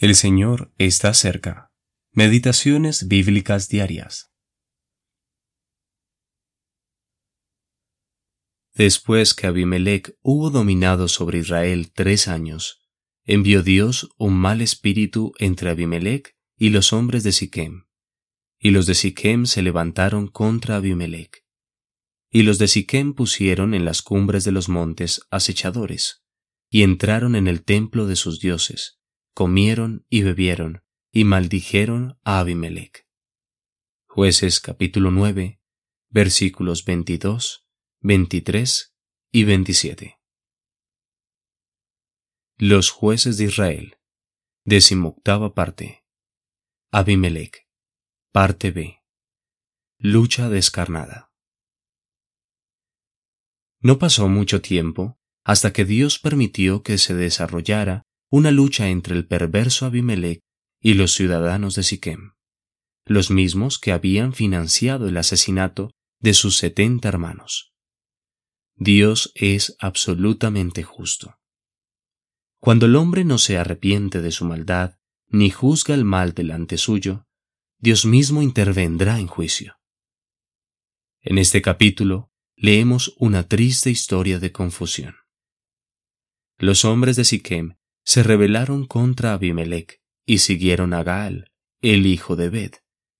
El Señor está cerca. Meditaciones bíblicas diarias. Después que Abimelech hubo dominado sobre Israel tres años, envió Dios un mal espíritu entre Abimelech y los hombres de Siquem. Y los de Siquem se levantaron contra Abimelech. Y los de Siquem pusieron en las cumbres de los montes acechadores, y entraron en el templo de sus dioses comieron y bebieron, y maldijeron a Abimelech. Jueces capítulo 9, versículos 22, 23 y 27. Los jueces de Israel. Decimoctava parte. Abimelech. Parte B. Lucha descarnada. No pasó mucho tiempo hasta que Dios permitió que se desarrollara una lucha entre el perverso Abimelech y los ciudadanos de Siquem, los mismos que habían financiado el asesinato de sus setenta hermanos. Dios es absolutamente justo. Cuando el hombre no se arrepiente de su maldad ni juzga el mal delante suyo, Dios mismo intervendrá en juicio. En este capítulo leemos una triste historia de confusión. Los hombres de Siquem se rebelaron contra Abimelech y siguieron a Gaal, el hijo de Bed,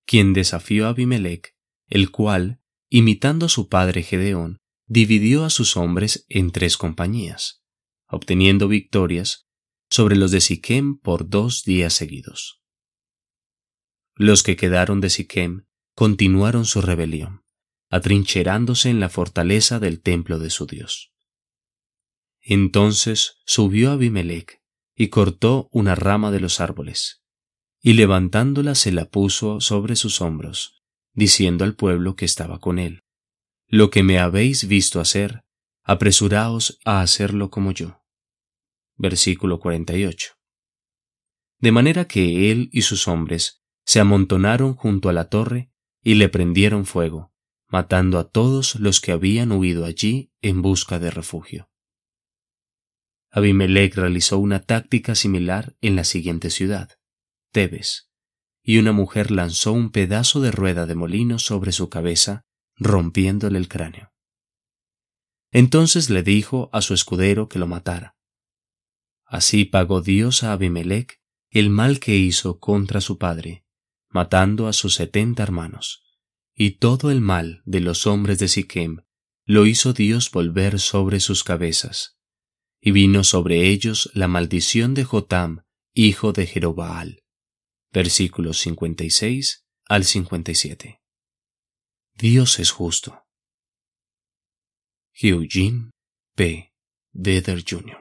quien desafió a Abimelech, el cual, imitando a su padre Gedeón, dividió a sus hombres en tres compañías, obteniendo victorias sobre los de Siquem por dos días seguidos. Los que quedaron de Siquem continuaron su rebelión, atrincherándose en la fortaleza del templo de su Dios. Entonces subió Abimelech y cortó una rama de los árboles, y levantándola se la puso sobre sus hombros, diciendo al pueblo que estaba con él, Lo que me habéis visto hacer, apresuraos a hacerlo como yo. Versículo 48. De manera que él y sus hombres se amontonaron junto a la torre y le prendieron fuego, matando a todos los que habían huido allí en busca de refugio. Abimelech realizó una táctica similar en la siguiente ciudad, Tebes, y una mujer lanzó un pedazo de rueda de molino sobre su cabeza, rompiéndole el cráneo. Entonces le dijo a su escudero que lo matara. Así pagó Dios a Abimelech el mal que hizo contra su padre, matando a sus setenta hermanos, y todo el mal de los hombres de Siquem lo hizo Dios volver sobre sus cabezas y vino sobre ellos la maldición de Jotam, hijo de Jerobaal. Versículos 56 al 57. Dios es justo. Eugene P. Vedder Jr.